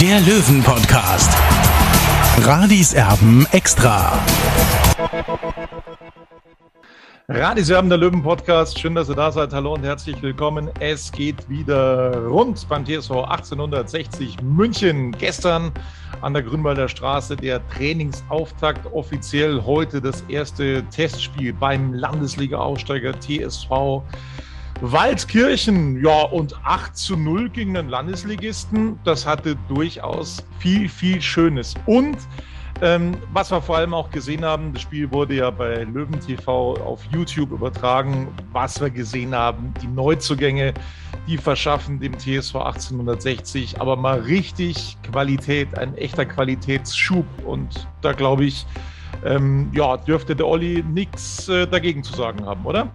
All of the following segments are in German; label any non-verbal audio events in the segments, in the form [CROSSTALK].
der Löwen-Podcast. Radis Erben extra. Radis Erben, der Löwen-Podcast. Schön, dass ihr da seid. Hallo und herzlich willkommen. Es geht wieder rund beim TSV 1860 München. Gestern an der Grünwalder Straße der Trainingsauftakt. Offiziell heute das erste Testspiel beim Landesliga-Aufsteiger TSV Waldkirchen, ja, und 8 zu 0 gegen den Landesligisten, das hatte durchaus viel, viel Schönes. Und ähm, was wir vor allem auch gesehen haben, das Spiel wurde ja bei Löwen TV auf YouTube übertragen. Was wir gesehen haben, die Neuzugänge, die verschaffen dem TSV 1860 aber mal richtig Qualität, ein echter Qualitätsschub. Und da glaube ich, ähm, ja, dürfte der Olli nichts äh, dagegen zu sagen haben, oder?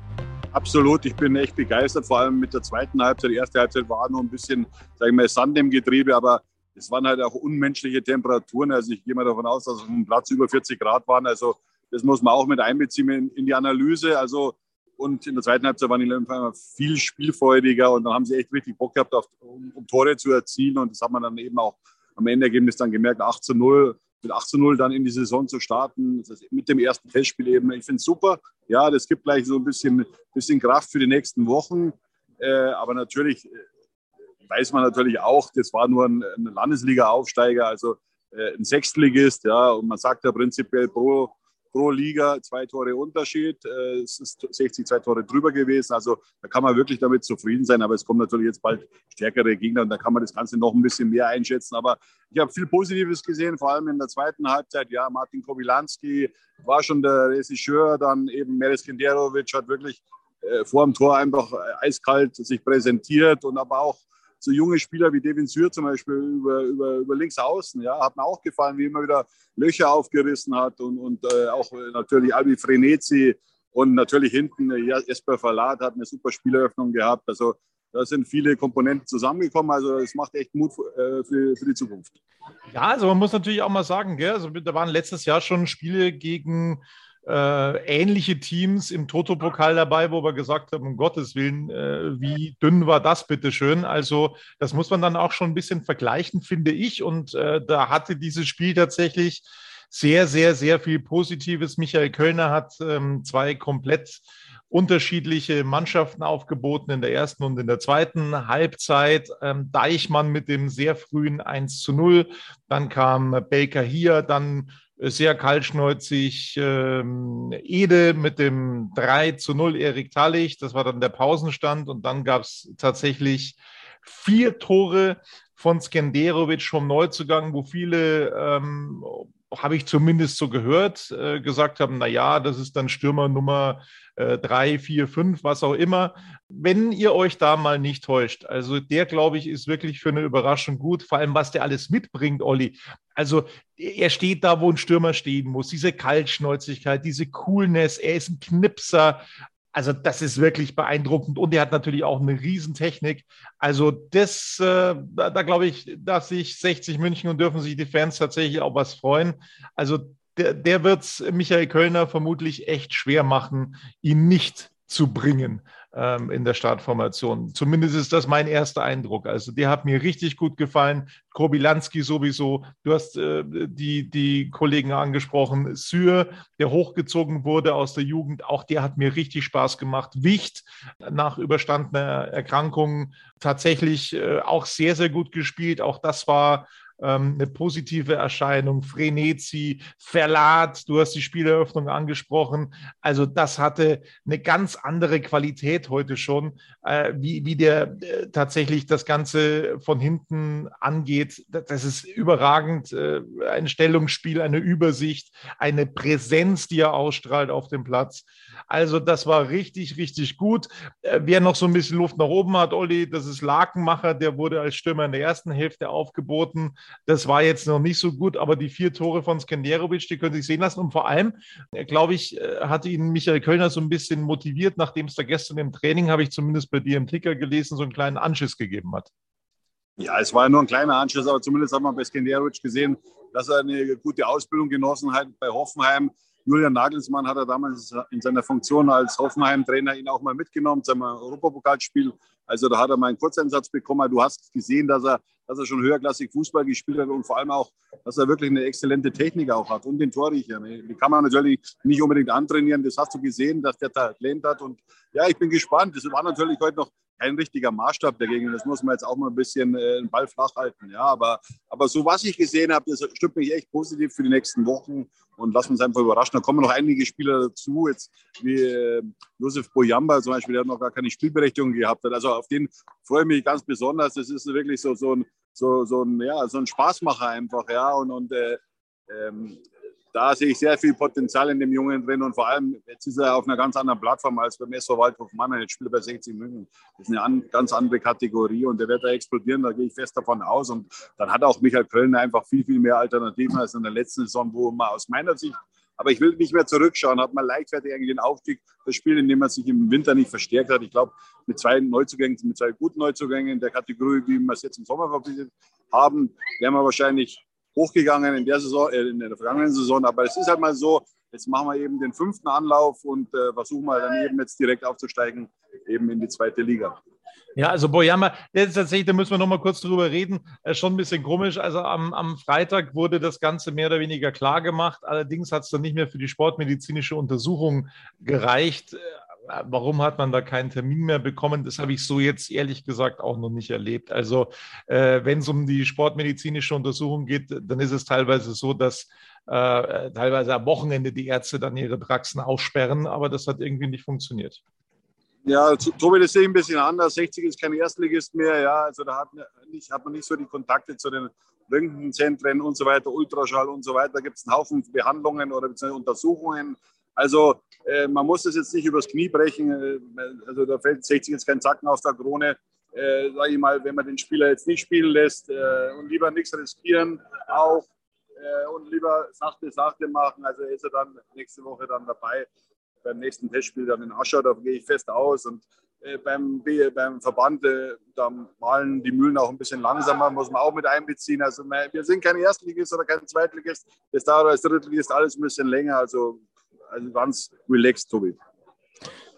Absolut, ich bin echt begeistert, vor allem mit der zweiten Halbzeit. Die erste Halbzeit war noch ein bisschen, sage ich mal, Sand im Getriebe, aber es waren halt auch unmenschliche Temperaturen. Also ich gehe mal davon aus, dass auf dem Platz über 40 Grad waren. Also das muss man auch mit einbeziehen in, in die Analyse. Also und in der zweiten Halbzeit waren die Löwen viel spielfreudiger und dann haben sie echt richtig Bock gehabt, auf, um, um, Tore zu erzielen. Und das hat man dann eben auch am Endergebnis dann gemerkt, 8 zu 0 mit 8 zu 0 dann in die Saison zu starten, mit dem ersten Testspiel eben. Ich finde es super. Ja, das gibt gleich so ein bisschen, bisschen Kraft für die nächsten Wochen. Äh, aber natürlich äh, weiß man natürlich auch, das war nur ein, ein Landesliga-Aufsteiger, also äh, ein Sechstligist. Ja, und man sagt ja prinzipiell pro pro Liga zwei Tore Unterschied. Äh, es ist 60 zwei Tore drüber gewesen. Also da kann man wirklich damit zufrieden sein. Aber es kommen natürlich jetzt bald stärkere Gegner und da kann man das Ganze noch ein bisschen mehr einschätzen. Aber ich habe viel Positives gesehen, vor allem in der zweiten Halbzeit. Ja, Martin Kowilanski war schon der Regisseur, dann eben Meres Kinderovic hat wirklich äh, vor dem Tor einfach eiskalt sich präsentiert und aber auch so junge Spieler wie Devin Sür zum Beispiel über, über, über links außen, ja, hat mir auch gefallen, wie immer wieder Löcher aufgerissen hat und, und äh, auch natürlich Albi Frenetzi und natürlich hinten äh, Jesper Verlat hat eine super Spieleröffnung gehabt. Also da sind viele Komponenten zusammengekommen. Also es macht echt Mut äh, für, für die Zukunft. Ja, also man muss natürlich auch mal sagen, gell? Also, da waren letztes Jahr schon Spiele gegen ähnliche Teams im Toto-Pokal dabei, wo wir gesagt haben, um Gottes Willen, äh, wie dünn war das bitte schön. Also das muss man dann auch schon ein bisschen vergleichen, finde ich. Und äh, da hatte dieses Spiel tatsächlich sehr, sehr, sehr viel Positives. Michael Kölner hat ähm, zwei komplett unterschiedliche Mannschaften aufgeboten in der ersten und in der zweiten Halbzeit. Ähm, Deichmann mit dem sehr frühen 1 zu 0. Dann kam Baker hier, dann sehr kaltschnäuzig ähm, Ede mit dem 3 zu 0 Erik Tallich. Das war dann der Pausenstand. Und dann gab es tatsächlich vier Tore von Skenderovic vom Neuzugang, wo viele, ähm, habe ich zumindest so gehört, äh, gesagt haben, na ja, das ist dann Stürmer Nummer äh, drei, vier, fünf, was auch immer. Wenn ihr euch da mal nicht täuscht, also der, glaube ich, ist wirklich für eine Überraschung gut, vor allem was der alles mitbringt, Olli. Also er steht da, wo ein Stürmer stehen muss. Diese Kaltschnäuzigkeit, diese Coolness, er ist ein Knipser. Also das ist wirklich beeindruckend und er hat natürlich auch eine Riesentechnik. Also das, äh, da, da glaube ich, dass sich 60 München und dürfen sich die Fans tatsächlich auch was freuen. Also der, der wird es Michael Kölner vermutlich echt schwer machen, ihn nicht zu bringen ähm, in der Startformation. Zumindest ist das mein erster Eindruck. Also der hat mir richtig gut gefallen. Kobilanski sowieso. Du hast äh, die, die Kollegen angesprochen. Syr, der hochgezogen wurde aus der Jugend, auch der hat mir richtig Spaß gemacht. Wicht nach überstandener Erkrankung tatsächlich äh, auch sehr, sehr gut gespielt. Auch das war ähm, eine positive Erscheinung. Frenetzi, Verlat, du hast die Spieleröffnung angesprochen. Also das hatte eine ganz andere Qualität heute schon, äh, wie, wie der äh, tatsächlich das Ganze von hinten angeht. Das ist überragend. Äh, ein Stellungsspiel, eine Übersicht, eine Präsenz, die er ausstrahlt auf dem Platz. Also das war richtig, richtig gut. Äh, wer noch so ein bisschen Luft nach oben hat, Olli, das ist Lakenmacher, der wurde als Stürmer in der ersten Hälfte aufgeboten. Das war jetzt noch nicht so gut, aber die vier Tore von Skenderovic, die können sich sehen lassen. Und vor allem, äh, glaube ich, äh, hatte ihn Michael Kölner so ein bisschen motiviert, nachdem es da gestern im Training, habe ich zumindest bei dir im Ticker gelesen, so einen kleinen Anschiss gegeben hat. Ja, es war nur ein kleiner Anschiss, aber zumindest hat man bei Skenderovic gesehen, dass er eine gute Ausbildung genossen hat bei Hoffenheim Julian Nagelsmann hat er damals in seiner Funktion als Hoffenheim-Trainer ihn auch mal mitgenommen zum Europapokalspiel. Also da hat er mal einen Kurzeinsatz bekommen. Du hast gesehen, dass er, dass er schon höherklassig Fußball gespielt hat und vor allem auch, dass er wirklich eine exzellente Technik auch hat und den Torriecher. Die kann man natürlich nicht unbedingt antrainieren. Das hast du gesehen, dass der Talent hat. Und ja, ich bin gespannt. Das war natürlich heute noch kein richtiger Maßstab dagegen. Das muss man jetzt auch mal ein bisschen äh, den Ball flach halten. Ja, aber, aber so was ich gesehen habe, das stimmt mich echt positiv für die nächsten Wochen und lassen uns einfach überraschen. Da kommen noch einige Spieler dazu, jetzt wie äh, Josef Boyamba zum Beispiel, der noch gar keine Spielberechtigung gehabt hat. Also auf den freue ich mich ganz besonders. Das ist wirklich so, so, ein, so, so, ein, ja, so ein Spaßmacher einfach. Ja, und, und äh, ähm, da sehe ich sehr viel Potenzial in dem Jungen drin und vor allem, jetzt ist er auf einer ganz anderen Plattform als beim SV Waldhof Mannheim. Jetzt spielt er bei 60 München. Das ist eine an, ganz andere Kategorie und der wird da explodieren, da gehe ich fest davon aus. Und dann hat auch Michael Köln einfach viel, viel mehr Alternativen als in der letzten Saison, wo man aus meiner Sicht aber ich will nicht mehr zurückschauen. Hat man leichtfertig eigentlich den Aufstieg verspielt, indem man sich im Winter nicht verstärkt hat. Ich glaube, mit zwei Neuzugängen, mit zwei guten Neuzugängen in der Kategorie, wie wir es jetzt im Sommer verpflichtet haben, wären wir wahrscheinlich hochgegangen in der Saison, äh, in der vergangenen Saison. Aber es ist halt mal so, jetzt machen wir eben den fünften Anlauf und äh, versuchen mal dann eben jetzt direkt aufzusteigen, eben in die zweite Liga. Ja, also Boyama, das ist tatsächlich, da müssen wir noch mal kurz drüber reden, äh, schon ein bisschen komisch. Also am, am Freitag wurde das Ganze mehr oder weniger klar gemacht. Allerdings hat es dann nicht mehr für die sportmedizinische Untersuchung gereicht. Warum hat man da keinen Termin mehr bekommen? Das habe ich so jetzt ehrlich gesagt auch noch nicht erlebt. Also äh, wenn es um die sportmedizinische Untersuchung geht, dann ist es teilweise so, dass äh, teilweise am Wochenende die Ärzte dann ihre Praxen aussperren, aber das hat irgendwie nicht funktioniert. Ja, Tobi, das sehe ich ein bisschen anders. 60 ist kein Erstligist mehr. Ja, also da hat, nicht, hat man nicht so die Kontakte zu den Röntgenzentren und so weiter, Ultraschall und so weiter. Da gibt es einen Haufen Behandlungen oder Untersuchungen. Also äh, man muss das jetzt nicht übers Knie brechen. Äh, also da fällt 60 jetzt kein Zacken aus der Krone. Äh, sage ich mal, wenn man den Spieler jetzt nicht spielen lässt äh, und lieber nichts riskieren auch äh, und lieber sachte, sachte machen. Also ist er dann nächste Woche dann dabei beim nächsten Testspiel dann in Aschau, da gehe ich fest aus. Und äh, beim, beim Verband, äh, da malen die Mühlen auch ein bisschen langsamer, muss man auch mit einbeziehen. Also wir sind kein Erstligist oder kein Zweitligist. Das dauert als Drittligist alles ein bisschen länger. Also, also ganz relaxed, Tobi.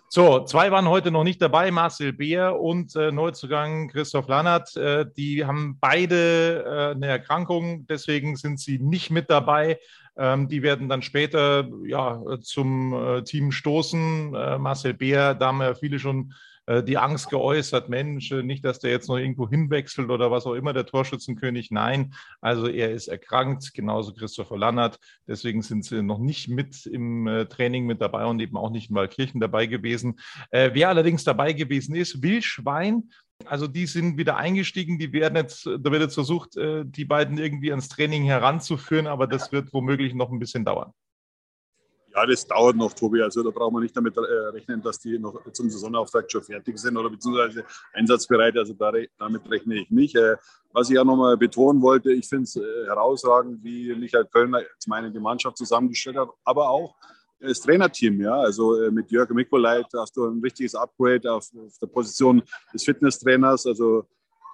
So, zwei waren heute noch nicht dabei, Marcel Beer und äh, Neuzugang Christoph Lannert. Äh, die haben beide äh, eine Erkrankung, deswegen sind sie nicht mit dabei. Ähm, die werden dann später ja, zum äh, Team stoßen. Äh, Marcel Beer, da haben ja viele schon äh, die Angst geäußert, Mensch, nicht, dass der jetzt noch irgendwo hinwechselt oder was auch immer, der Torschützenkönig. Nein, also er ist erkrankt, genauso Christopher Lannert. Deswegen sind sie noch nicht mit im Training mit dabei und eben auch nicht in Waldkirchen dabei gewesen. Wer allerdings dabei gewesen ist, Wildschwein, also die sind wieder eingestiegen, die werden jetzt, da wird jetzt versucht, äh, die beiden irgendwie ans Training heranzuführen, aber das wird womöglich noch ein bisschen dauern. Ja, das dauert noch, Tobi. Also da brauchen wir nicht damit äh, rechnen, dass die noch zum Saisonauftakt schon fertig sind oder beziehungsweise einsatzbereit. Also damit rechne ich nicht. Äh, was ich ja nochmal betonen wollte, ich finde es herausragend, wie Michael Kölner zum einen die Mannschaft zusammengestellt hat, aber auch das Trainerteam, ja. Also äh, mit Jörg Mikolait hast du ein richtiges Upgrade auf, auf, der Position des Fitnesstrainers. Also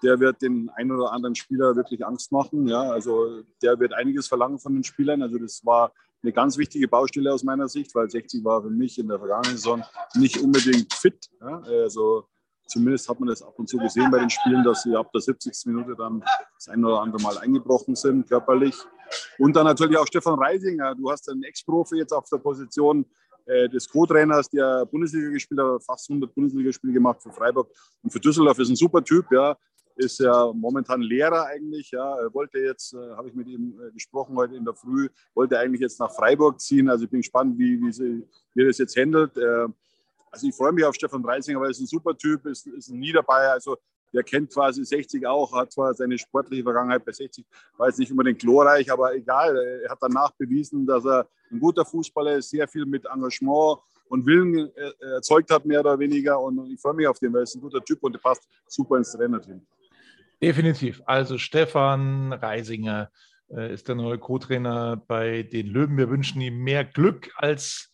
der wird den einen oder anderen Spieler wirklich Angst machen. Ja. Also der wird einiges verlangen von den Spielern. Also das war eine ganz wichtige Baustelle aus meiner Sicht, weil 60 war für mich in der vergangenen Saison nicht unbedingt fit. Ja. Also Zumindest hat man das ab und zu gesehen bei den Spielen, dass sie ab der 70. Minute dann das ein oder andere Mal eingebrochen sind, körperlich. Und dann natürlich auch Stefan Reisinger. Du hast einen Ex-Profi jetzt auf der Position äh, des Co-Trainers, der Bundesliga gespielt hat, fast 100 Bundesligaspiele gemacht für Freiburg und für Düsseldorf. Ist ein super Typ, ja. ist ja momentan Lehrer eigentlich. Ja, wollte jetzt, äh, habe ich mit ihm äh, gesprochen heute in der Früh, wollte eigentlich jetzt nach Freiburg ziehen. Also ich bin gespannt, wie, wie, sie, wie das jetzt handelt. Also ich freue mich auf Stefan Reisinger, weil er ist ein super Typ, ist, ist ein Niederbayer. Also der kennt quasi 60 auch, hat zwar seine sportliche Vergangenheit bei 60, war jetzt nicht unbedingt glorreich, aber egal. Er hat danach bewiesen, dass er ein guter Fußballer ist, sehr viel mit Engagement und Willen erzeugt hat, mehr oder weniger. Und ich freue mich auf den, weil er ist ein guter Typ und der passt super ins Trainerteam. Definitiv. Also Stefan Reisinger äh, ist der neue Co-Trainer bei den Löwen. Wir wünschen ihm mehr Glück als,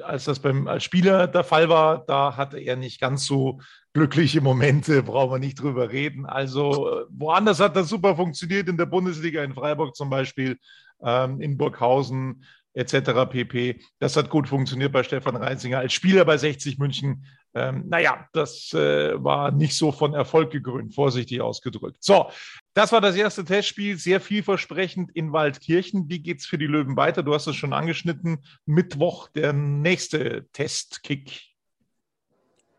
als das beim als Spieler der Fall war. Da hatte er nicht ganz so glückliche Momente, [LAUGHS] brauchen wir nicht drüber reden. Also äh, woanders hat das super funktioniert, in der Bundesliga in Freiburg zum Beispiel, ähm, in Burghausen etc. pp. Das hat gut funktioniert bei Stefan Reisinger. Als Spieler bei 60 München, ähm, naja, das äh, war nicht so von Erfolg gekrönt, vorsichtig ausgedrückt. So, das war das erste Testspiel, sehr vielversprechend in Waldkirchen. Wie geht es für die Löwen weiter? Du hast es schon angeschnitten. Mittwoch der nächste Testkick.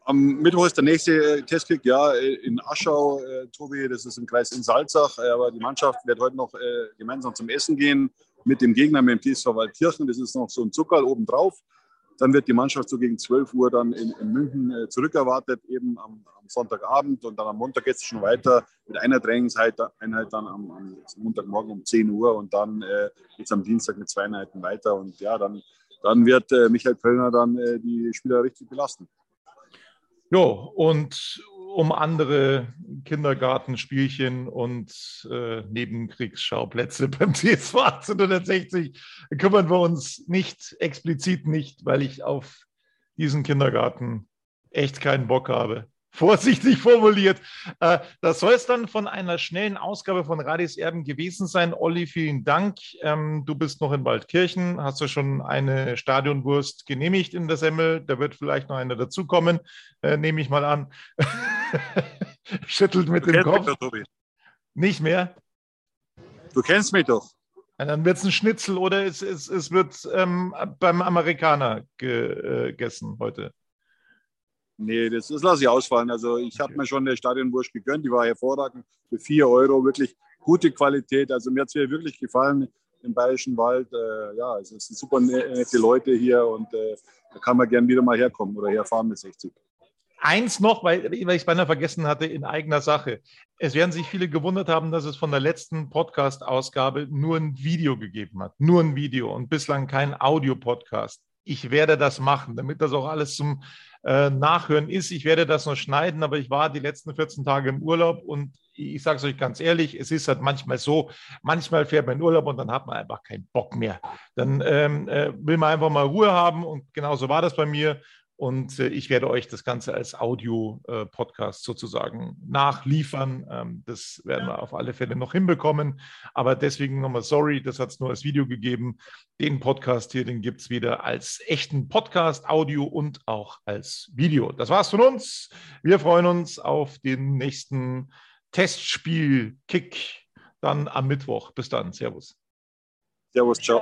Am Mittwoch ist der nächste Testkick, ja, in Aschau, äh, Tobi, das ist im Kreis in Salzach. Aber die Mannschaft wird heute noch äh, gemeinsam zum Essen gehen mit dem Gegner, mit dem TSV Waldkirchen. Das ist noch so ein Zuckerl obendrauf. Dann wird die Mannschaft so gegen 12 Uhr dann in, in München äh, zurückerwartet, eben am, am, Sonntagabend. Und dann am Montag geht es schon weiter mit einer Trainingseinheit dann am, am Montagmorgen um 10 Uhr. Und dann äh, geht es am Dienstag mit zwei Einheiten weiter. Und ja, dann, dann wird äh, Michael Pöllner dann äh, die Spieler richtig belasten. Jo, und um andere Kindergartenspielchen und äh, Nebenkriegsschauplätze [LAUGHS] beim TSV 1860 kümmern wir uns nicht, explizit nicht, weil ich auf diesen Kindergarten echt keinen Bock habe vorsichtig formuliert. Äh, das soll es dann von einer schnellen Ausgabe von Radis Erben gewesen sein. Olli, vielen Dank. Ähm, du bist noch in Waldkirchen, hast du schon eine Stadionwurst genehmigt in der Semmel. Da wird vielleicht noch eine dazukommen, äh, nehme ich mal an. [LAUGHS] Schüttelt mit du dem Kopf. Doch, Nicht mehr? Du kennst mich doch. dann wird es ein Schnitzel oder es, es, es wird ähm, beim Amerikaner äh, gegessen heute. Nee, das, das lasse ich ausfallen. Also ich okay. habe mir schon eine Stadionwurst gegönnt, die war hervorragend für 4 Euro, wirklich gute Qualität. Also mir hat es wirklich gefallen im Bayerischen Wald. Äh, ja, es sind super ne-, nette Leute hier und äh, da kann man gern wieder mal herkommen oder herfahren mit 60. Eins noch, weil, weil ich es beinahe vergessen hatte, in eigener Sache. Es werden sich viele gewundert haben, dass es von der letzten Podcast-Ausgabe nur ein Video gegeben hat. Nur ein Video und bislang kein Audio-Podcast. Ich werde das machen, damit das auch alles zum äh, nachhören ist. Ich werde das noch schneiden, aber ich war die letzten 14 Tage im Urlaub und ich sage es euch ganz ehrlich, es ist halt manchmal so, manchmal fährt man in Urlaub und dann hat man einfach keinen Bock mehr. Dann ähm, äh, will man einfach mal Ruhe haben und genauso war das bei mir. Und äh, ich werde euch das Ganze als Audio-Podcast äh, sozusagen nachliefern. Ähm, das werden wir auf alle Fälle noch hinbekommen. Aber deswegen nochmal sorry, das hat es nur als Video gegeben. Den Podcast hier, den gibt es wieder als echten Podcast, Audio und auch als Video. Das war's von uns. Wir freuen uns auf den nächsten Testspiel-Kick dann am Mittwoch. Bis dann. Servus. Servus, ciao.